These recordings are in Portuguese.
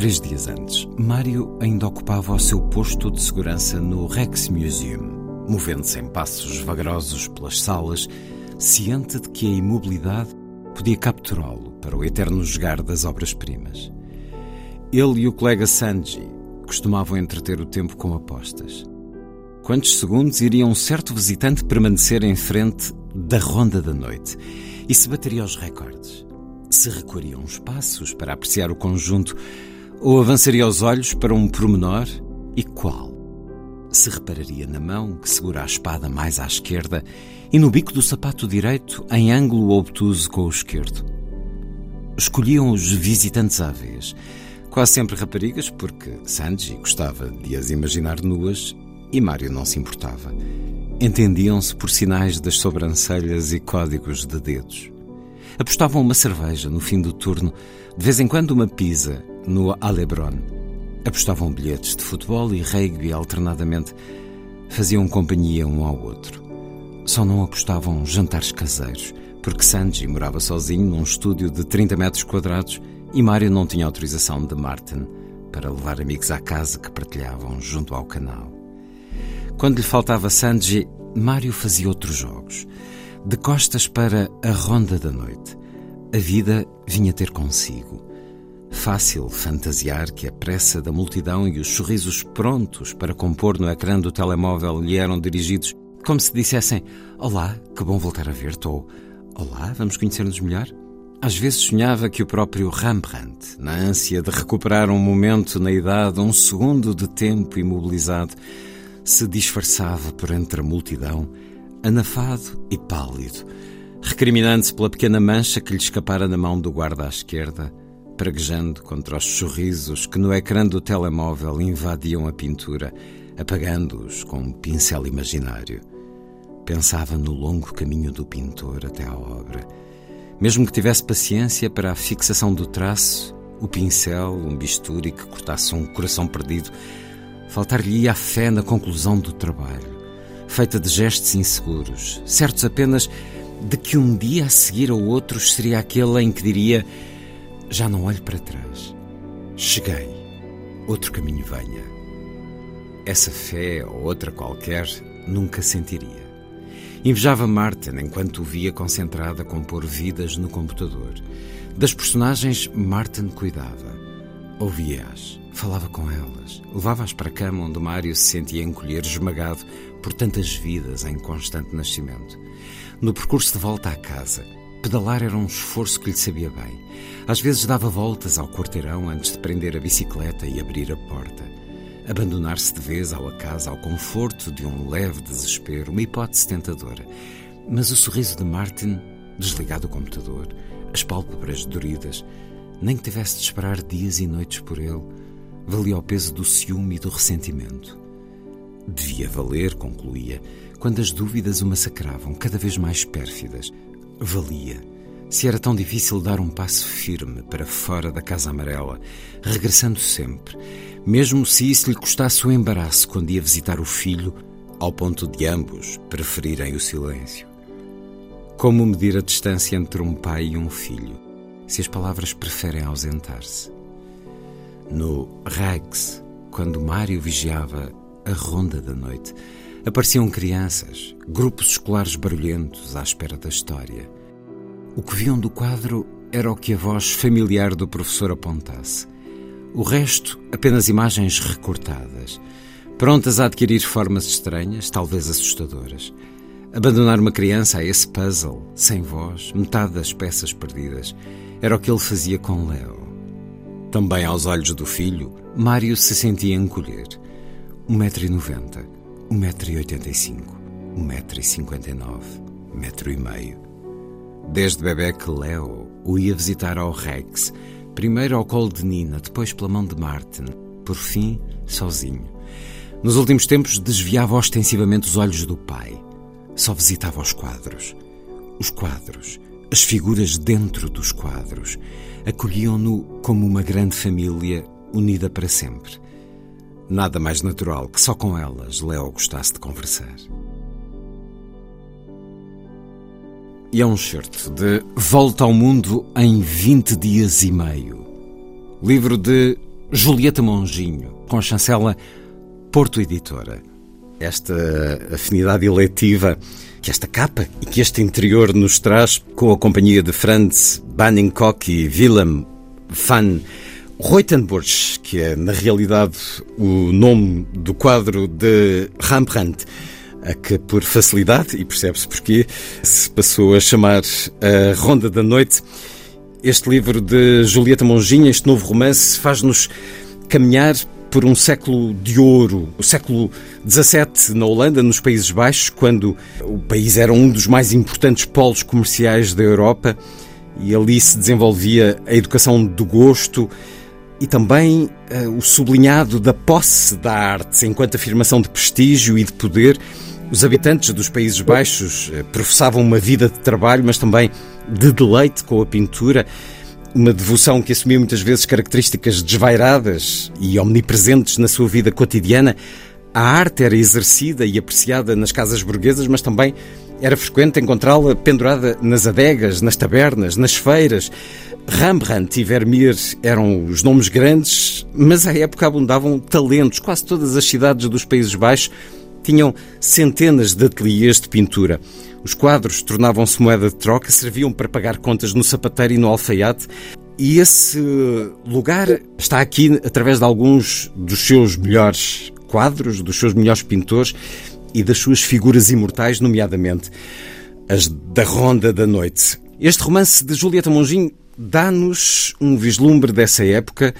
Três dias antes, Mário ainda ocupava o seu posto de segurança no Rex Museum, movendo-se em passos vagarosos pelas salas, ciente de que a imobilidade podia capturá-lo para o eterno jogar das obras-primas. Ele e o colega Sanji costumavam entreter o tempo com apostas. Quantos segundos iria um certo visitante permanecer em frente da ronda da noite e se bateria os recordes? Se recuariam os passos para apreciar o conjunto ou avançaria os olhos para um promenor e qual? Se repararia na mão que segura a espada mais à esquerda e no bico do sapato direito em ângulo obtuso com o esquerdo. Escolhiam os visitantes à vez, quase sempre raparigas, porque Sanji gostava de as imaginar nuas e Mário não se importava. Entendiam-se por sinais das sobrancelhas e códigos de dedos. Apostavam uma cerveja no fim do turno, de vez em quando uma pizza no Alebron. Apostavam bilhetes de futebol e rugby alternadamente. Faziam companhia um ao outro. Só não apostavam jantares caseiros, porque Sanji morava sozinho num estúdio de 30 metros quadrados e Mário não tinha autorização de Martin para levar amigos à casa que partilhavam junto ao canal. Quando lhe faltava Sanji, Mário fazia outros jogos. De costas para a ronda da noite. A vida vinha ter consigo. Fácil fantasiar que a pressa da multidão e os sorrisos prontos para compor no ecrã do telemóvel lhe eram dirigidos como se dissessem: Olá, que bom voltar a ver-te, ou Olá, vamos conhecer-nos melhor? Às vezes sonhava que o próprio Rembrandt, na ânsia de recuperar um momento na idade, um segundo de tempo imobilizado, se disfarçava por entre a multidão, anafado e pálido, recriminando-se pela pequena mancha que lhe escapara na mão do guarda à esquerda, praguejando contra os sorrisos que no ecrã do telemóvel invadiam a pintura, apagando-os com um pincel imaginário. Pensava no longo caminho do pintor até à obra. Mesmo que tivesse paciência para a fixação do traço, o pincel, um bisturi que cortasse um coração perdido, faltar-lhe-ia a fé na conclusão do trabalho, feita de gestos inseguros, certos apenas de que um dia a seguir ao outro seria aquele em que diria já não olho para trás. Cheguei. Outro caminho venha. Essa fé ou outra qualquer nunca sentiria. Invejava Martin enquanto o via concentrada a compor vidas no computador. Das personagens, Martin cuidava. Ouvia-as, falava com elas, levava-as para a cama onde Mário se sentia encolher esmagado por tantas vidas em constante nascimento. No percurso de volta à casa, Pedalar era um esforço que lhe sabia bem. Às vezes dava voltas ao quarteirão antes de prender a bicicleta e abrir a porta. Abandonar-se de vez ao acaso, ao conforto de um leve desespero, uma hipótese tentadora. Mas o sorriso de Martin, desligado do computador, as pálpebras doridas, nem que tivesse de esperar dias e noites por ele, valia o peso do ciúme e do ressentimento. Devia valer, concluía, quando as dúvidas o massacravam, cada vez mais pérfidas, valia. Se era tão difícil dar um passo firme para fora da Casa Amarela, regressando sempre, mesmo se isso lhe custasse o embaraço quando ia visitar o filho, ao ponto de ambos preferirem o silêncio. Como medir a distância entre um pai e um filho, se as palavras preferem ausentar-se? No Rags, quando Mário vigiava a ronda da noite, Apareciam crianças, grupos escolares barulhentos à espera da história. O que viam do quadro era o que a voz familiar do professor apontasse. O resto, apenas imagens recortadas, prontas a adquirir formas estranhas, talvez assustadoras. Abandonar uma criança a esse puzzle, sem voz, metade das peças perdidas, era o que ele fazia com Leo. Também aos olhos do filho, Mário se sentia encolher. 1,90m, 1,85m, 1,59m, metro e meio. Desde bebê que Leo o ia visitar ao Rex, primeiro ao colo de Nina, depois pela mão de Martin, por fim, sozinho. Nos últimos tempos, desviava ostensivamente os olhos do pai. Só visitava os quadros. Os quadros, as figuras dentro dos quadros, acolhiam-no como uma grande família unida para sempre. Nada mais natural que só com elas Leo gostasse de conversar. E é um certo de Volta ao Mundo em 20 dias e meio. Livro de Julieta Monginho, com a chancela Porto Editora. Esta afinidade eletiva que esta capa e que este interior nos traz com a companhia de Franz Banningkock e Willem van Reutenburg, que é na realidade o nome do quadro de Rembrandt, a que por facilidade, e percebe-se porquê, se passou a chamar a Ronda da Noite. Este livro de Julieta Monginha, este novo romance, faz-nos caminhar por um século de ouro, o século XVII na Holanda, nos Países Baixos, quando o país era um dos mais importantes polos comerciais da Europa e ali se desenvolvia a educação do gosto e também uh, o sublinhado da posse da arte enquanto afirmação de prestígio e de poder. Os habitantes dos Países Baixos uh, professavam uma vida de trabalho, mas também de deleite com a pintura, uma devoção que assumia muitas vezes características desvairadas e omnipresentes na sua vida cotidiana. A arte era exercida e apreciada nas casas burguesas, mas também era frequente encontrá-la pendurada nas adegas, nas tabernas, nas feiras. Rembrandt e Vermeer eram os nomes grandes, mas à época abundavam talentos. Quase todas as cidades dos Países Baixos tinham centenas de ateliês de pintura. Os quadros tornavam-se moeda de troca, serviam para pagar contas no sapateiro e no alfaiate. E esse lugar está aqui através de alguns dos seus melhores quadros, dos seus melhores pintores e das suas figuras imortais, nomeadamente as da Ronda da Noite. Este romance de Julieta Monginho dá-nos um vislumbre dessa época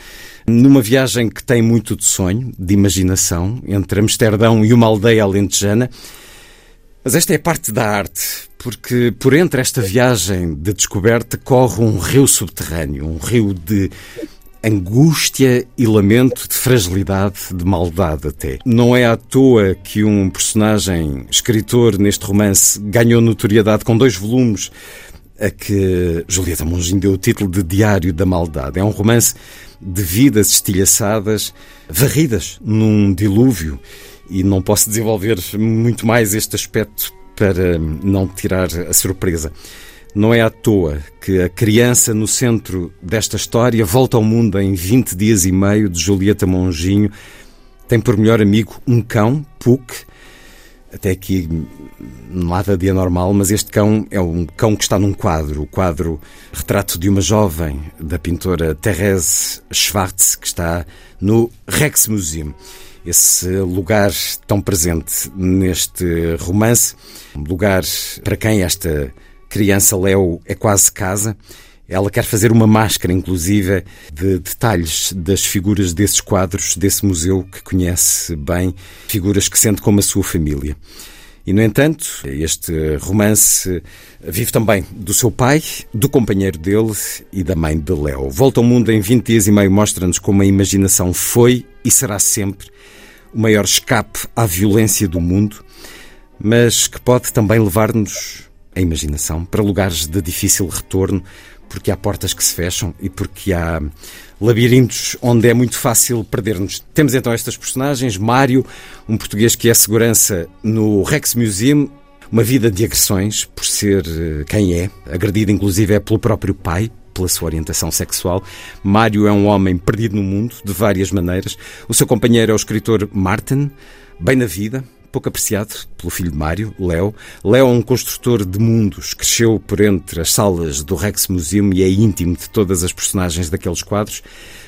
numa viagem que tem muito de sonho, de imaginação, entre Amsterdão e uma aldeia alentejana. Mas esta é parte da arte, porque por entre esta viagem de descoberta corre um rio subterrâneo, um rio de angústia e lamento, de fragilidade, de maldade até. Não é à toa que um personagem escritor neste romance ganhou notoriedade com dois volumes a que Julieta Monginho deu o título de Diário da Maldade. É um romance de vidas estilhaçadas, varridas num dilúvio, e não posso desenvolver muito mais este aspecto para não tirar a surpresa. Não é à toa que a criança no centro desta história volta ao mundo em 20 dias e meio de Julieta Monginho. Tem por melhor amigo um cão, Puck, até aqui nada de anormal, mas este cão é um cão que está num quadro, o quadro Retrato de uma Jovem, da pintora Therese Schwartz, que está no Rex Museum. Esse lugar tão presente neste romance, um lugar para quem esta criança Leo é quase casa. Ela quer fazer uma máscara, inclusive, de detalhes das figuras desses quadros, desse museu que conhece bem, figuras que sente como a sua família. E, no entanto, este romance vive também do seu pai, do companheiro dele e da mãe de Leo. Volta ao mundo em 20 dias e meio mostra-nos como a imaginação foi e será sempre o maior escape à violência do mundo, mas que pode também levar-nos, a imaginação, para lugares de difícil retorno, porque há portas que se fecham e porque há labirintos onde é muito fácil perder-nos. Temos então estas personagens: Mário, um português que é segurança no Rex Museum, uma vida de agressões por ser eh, quem é, agredido inclusive é pelo próprio pai, pela sua orientação sexual. Mário é um homem perdido no mundo, de várias maneiras. O seu companheiro é o escritor Martin, bem na vida, pouco apreciado pelo filho de Mário, Léo. Léo é um construtor de mundos, cresceu por entre as salas do Rex Museum e é íntimo de todas as personagens daqueles quadros.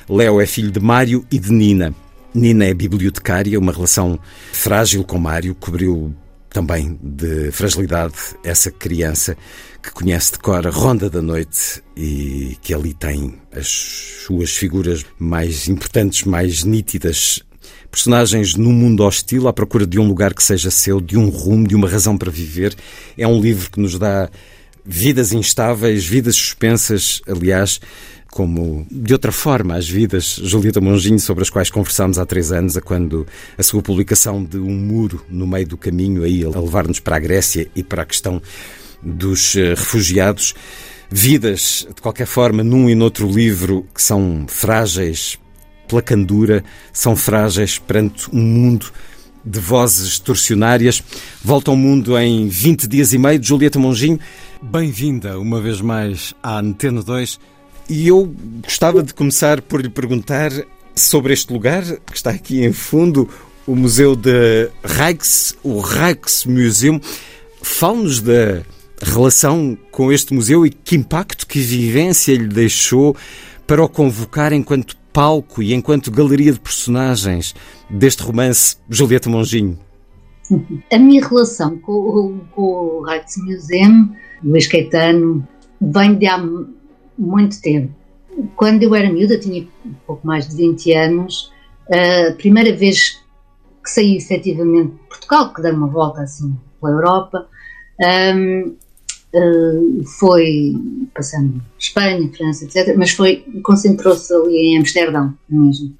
Léo é filho de Mário e de Nina. Nina é bibliotecária, uma relação frágil com Mário, cobriu também de fragilidade, essa criança que conhece de cor a Ronda da Noite e que ali tem as suas figuras mais importantes, mais nítidas. Personagens num mundo hostil, à procura de um lugar que seja seu, de um rumo, de uma razão para viver. É um livro que nos dá vidas instáveis, vidas suspensas, aliás, como de outra forma as vidas, Julieta Monginho, sobre as quais conversámos há três anos, a quando a sua publicação de um muro no meio do caminho, aí a levar-nos para a Grécia e para a questão dos eh, refugiados. Vidas, de qualquer forma, num e noutro livro que são frágeis pela candura, são frágeis perante um mundo de vozes torcionárias. Volta ao mundo em 20 dias e meio Julieta Monginho. Bem-vinda uma vez mais à Antena 2. E eu gostava de começar por lhe perguntar sobre este lugar que está aqui em fundo, o Museu de Rijks, o Rijksmuseum. Fale-nos da relação com este museu e que impacto, que vivência lhe deixou para o convocar enquanto palco e enquanto galeria de personagens deste romance Julieta Monginho. A minha relação com, com o Rijksmuseum, Luís Caetano, vem de há muito tempo. Quando eu era miúda, tinha pouco mais de 20 anos, a primeira vez que saí efetivamente de Portugal, que dei uma volta assim pela Europa, um, uh, foi passando Espanha, França, etc., mas foi, concentrou-se ali em Amsterdão mesmo.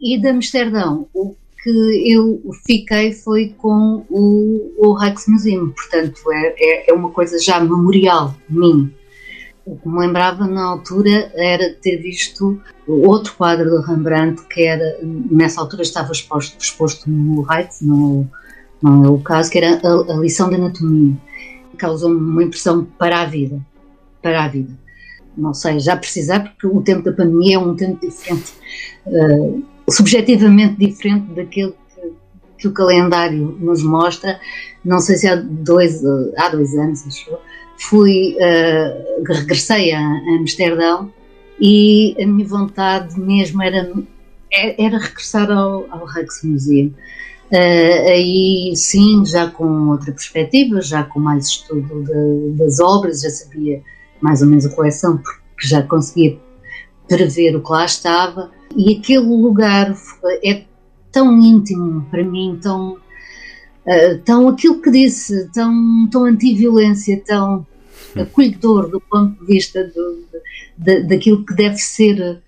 E de Amsterdão, o que eu fiquei foi com o, o Rijksmuseum, portanto é, é, é uma coisa já memorial minha. O que me lembrava na altura era ter visto outro quadro do Rembrandt que era, nessa altura estava exposto, exposto no Rijks, no, não é o caso, que era a, a lição de anatomia. Causou-me uma impressão para a vida, para a vida. Não sei, já precisar, porque o tempo da pandemia é um tempo diferente, uh, subjetivamente diferente daquele que, que, o calendário nos mostra. Não sei se há dois, há dois anos, acho fui, uh, regressei a, a Amsterdão e a minha vontade mesmo era, era regressar ao, ao Rijksmuseum. Uh, aí sim, já com outra perspectiva, já com mais estudo de, das obras, já sabia mais ou menos a coleção, porque já conseguia prever o que lá estava. E aquele lugar é tão íntimo para mim, tão, uh, tão aquilo que disse, tão, tão anti-violência, tão acolhedor do ponto de vista do, de, daquilo que deve ser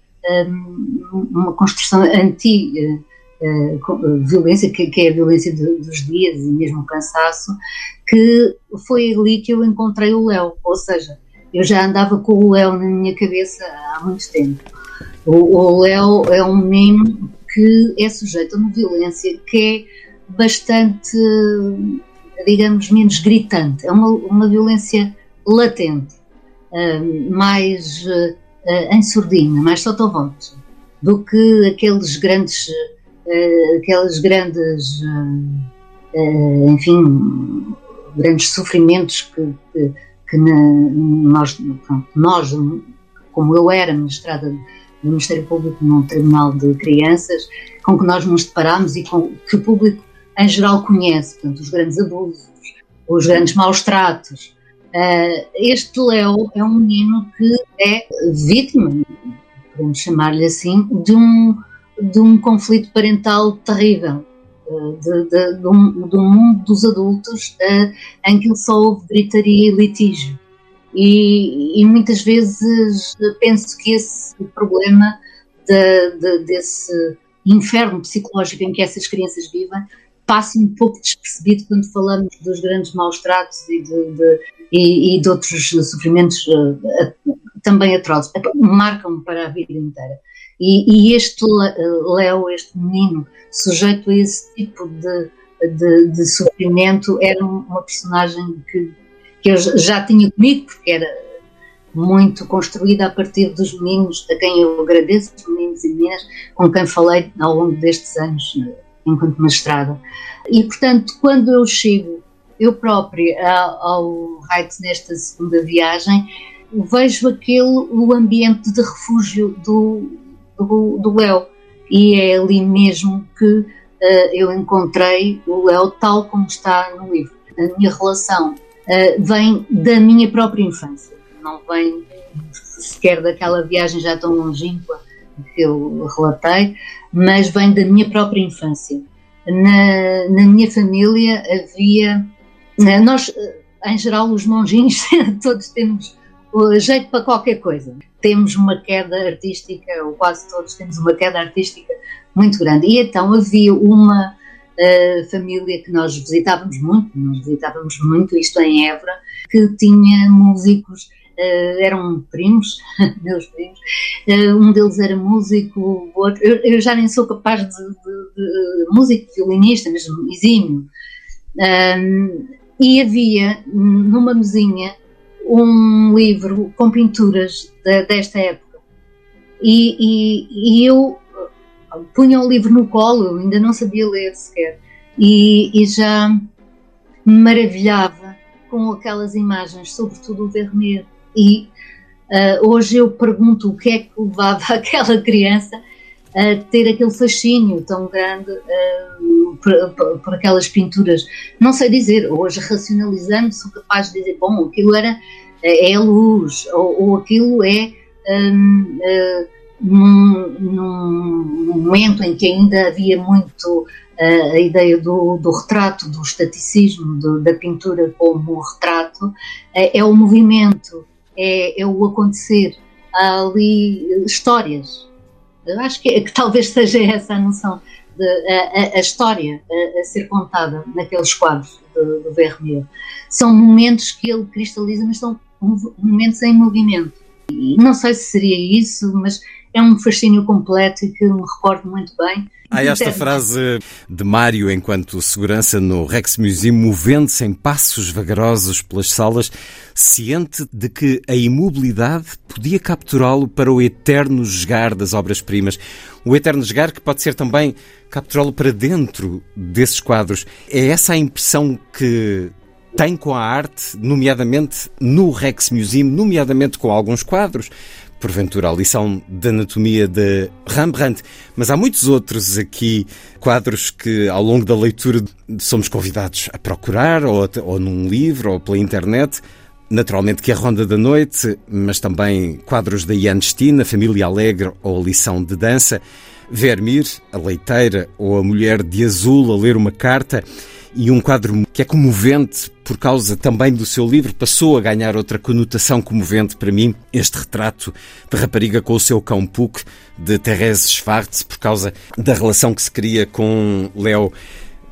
um, uma construção anti. Uh, uh, violência, que, que, é a violência de, dos dias e mesmo o cansaço, que foi ali que eu encontrei o Léo, ou seja, eu já andava com o Léo na minha cabeça há muito tempo. O, Léo é um menino que é sujeito a uma violência que é bastante, digamos, menos gritante, é uma, uma violência latente, uh, mais uh, em surdina, mais sotovoce, do que aqueles grandes aqueles grandes, uh, uh, enfim, grandes sofrimentos que, que, que na, nós, nós, como eu era ministrada do Ministério Público num tribunal de crianças, com que nós nos deparamos e com que o público em geral conhece, portanto, os grandes abusos, os grandes maus tratos. este Léo é um menino que é vítima, podemos chamar-lhe assim, de um, de um conflito parental terrível, eh, de, de, de, um, de um, mundo dos adultos uh, em que só houve gritaria e litígio. E, e, muitas vezes penso que esse problema de, desse inferno psicológico em que essas crianças vivem passa um pouco despercebido quando falamos dos grandes maus tratos e de, e, e de outros sofrimentos uh, também atrozes. Marcam-me para a vida inteira. E, e este Léo, este menino, sujeito a esse tipo de, de, de sofrimento, era uma personagem que, que eu já tinha comigo, porque era muito construída a partir dos meninos, a quem eu agradeço, os meninos e meninas, com quem falei ao longo destes anos, enquanto mestrada. E, portanto, quando eu chego, eu própria, ao Heights nesta segunda viagem, vejo aquele o ambiente de refúgio do, do, Léo. E é ali mesmo que eu encontrei o Léo tal como está no livro. A minha relação vem da minha própria infância, não vem sequer daquela viagem já tão longínqua que eu relatei, mas vem da minha própria infância. Na, na minha família havia. Nós, em geral, os monjinhos, todos temos jeito para qualquer coisa. Temos uma queda artística, ou quase todos temos uma queda artística muito grande. E então havia uma uh, família que nós visitávamos muito, nós visitávamos muito, isto em Évora, que tinha músicos Uh, eram primos, meus primos, uh, um deles era músico, o outro, eu, eu, já nem sou capaz de, de, de músico, violinista, mesmo exímio. E havia numa mesinha um livro com pinturas de, desta época. E, e, e, eu punha o livro no colo, ainda não sabia ler sequer, e, e já me maravilhava com aquelas imagens, sobretudo o Vermeer. E uh, hoje eu pergunto o que é que levava aquela criança a ter aquele fascínio tão grande uh, por, por, por, aquelas pinturas. Não sei dizer, hoje racionalizando sou capaz de dizer, bom, aquilo era é a luz, ou, ou aquilo é um, uh, num, num, momento em que ainda havia muito a ideia do, do, retrato, do estaticismo, do, da pintura como retrato, é o movimento, é, é, o acontecer. Há ali histórias. Eu acho que, que talvez seja essa a noção, de, a, a, história a, a, ser contada naqueles quadros do, do Vermeer. São momentos que ele cristaliza, mas são momentos em movimento. E não sei se seria isso, mas é um fascínio completo e que me recordo muito bem. Há esta frase de Mário enquanto segurança no Rex Museum, movendo-se em passos vagarosos pelas salas, ciente de que a imobilidade podia capturá-lo para o eterno jogar das obras-primas. O eterno jogar que pode ser também capturá-lo para dentro desses quadros. É essa a impressão que tem com a arte, nomeadamente no Rex Museum, nomeadamente com alguns quadros, porventura a lição de anatomia de Rembrandt, mas há muitos outros aqui, quadros que ao longo da leitura somos convidados a procurar, ou, ou num livro, ou pela internet. Naturalmente que a Ronda da Noite, mas também quadros da Ian a Família Alegre ou a Lição de Dança, Vermeer, a Leiteira ou a Mulher de Azul a ler uma carta e um quadro que é comovente por causa também do seu livro, passou a ganhar outra conotação comovente para mim, este retrato de rapariga com o seu cão Puck, de Therese Schwartz, por causa da relação que se cria com Léo.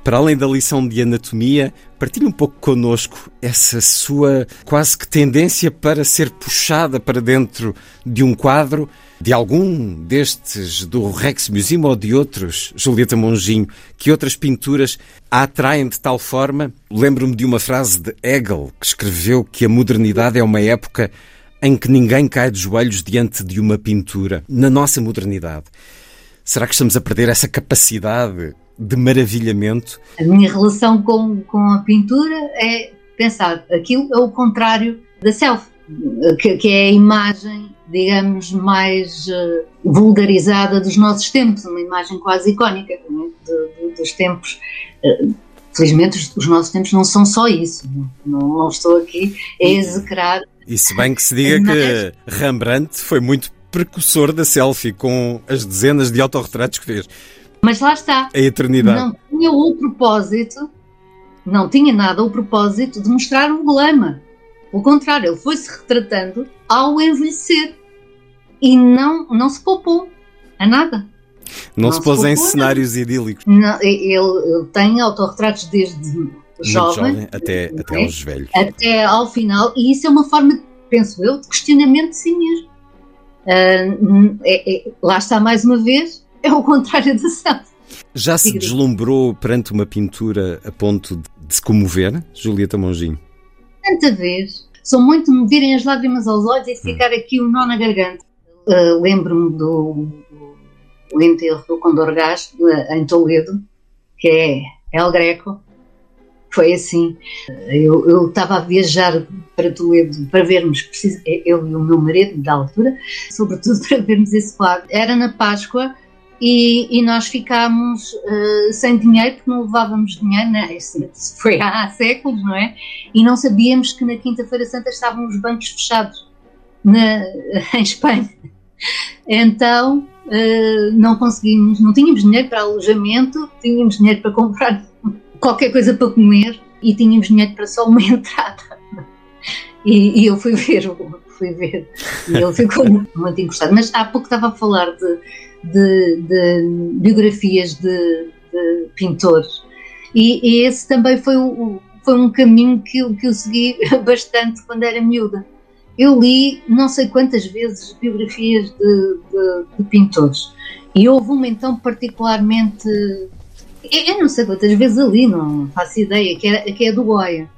Para além da lição de anatomia, partilhe um pouco connosco essa sua quase que tendência para ser puxada para dentro de um quadro de algum destes do Rex Museum ou de outros, Julieta Monginho, que outras pinturas a atraem de tal forma? Lembro-me de uma frase de Hegel, que escreveu que a modernidade é uma época em que ninguém cai de joelhos diante de uma pintura. Na nossa modernidade, será que estamos a perder essa capacidade de maravilhamento? A minha relação com, com a pintura é pensar, aquilo é o contrário da self, que, que é a imagem digamos, mais uh, vulgarizada dos nossos tempos, uma imagem quase icónica é? de, de, dos tempos. Uh, felizmente, os, os, nossos tempos não são só isso, não, não estou aqui a execrar. E se bem que se diga que Rembrandt foi muito precursor da selfie com as dezenas de autorretratos que fez. Mas lá está. A eternidade. Não tinha o propósito, não tinha nada o propósito de mostrar um glamour. Pelo contrário, ele foi-se retratando ao envelhecer e não, não se poupou a nada. Não, não se pôs em cenários idílicos. Não, ele, ele, tem autorretratos desde jovem, jovem até, até aos velhos. Até ao final, e isso é uma forma, penso eu, de questionamento de si mesmo. Uh, é, é, lá está mais uma vez, é o contrário da self. Já se deslumbrou perante uma pintura a ponto de se comover, Julieta Monginho? Tanta vez. Sou muito me virem as lágrimas aos olhos e ficar aqui um nó na garganta. Uh, Lembro-me do, do enterro do Condor Gás uh, em Toledo, que é El Greco. Foi assim. Eu estava a viajar para Toledo para vermos, eu e o meu marido da altura, sobretudo para vermos esse quadro. Era na Páscoa e, e nós ficámos uh, sem dinheiro porque não levávamos dinheiro, né? Isso foi há séculos, não é? E não sabíamos que na Quinta-feira Santa estavam os bancos fechados na, em Espanha. Então uh, não conseguimos, não tínhamos dinheiro para alojamento, tínhamos dinheiro para comprar qualquer coisa para comer e tínhamos dinheiro para só uma entrada. E, e eu fui ver, fui ver, e ele ficou muito encostado. Mas há pouco estava a falar de de, de biografias de, de pintores. E, e, esse também foi, o, foi um caminho que, eu, que eu segui bastante quando era miúda. Eu li não sei quantas vezes biografias de, de, pintores. E houve uma então particularmente. Eu não sei quantas vezes ali, não faço ideia, que é, que é do Goya.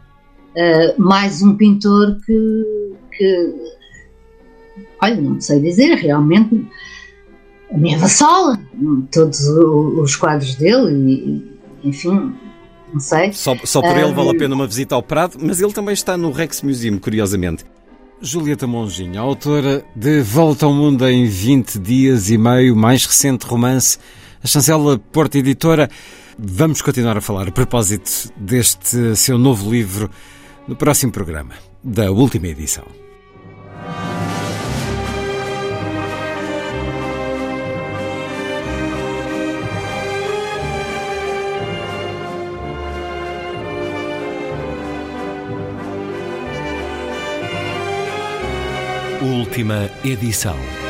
Uh, mais um pintor que, que. Olha, não sei dizer, realmente a minha vassola, todos os quadros dele, e, enfim, não sei. Só, só por ele vale a pena uma visita ao Prado, mas ele também está no Rex Museum, curiosamente. Julieta Monginho, autora de Volta ao Mundo em 20 dias e meio, mais recente romance, a chancela Porta Editora. Vamos continuar a falar a propósito deste seu novo livro no próximo programa, da última edição. Última edição.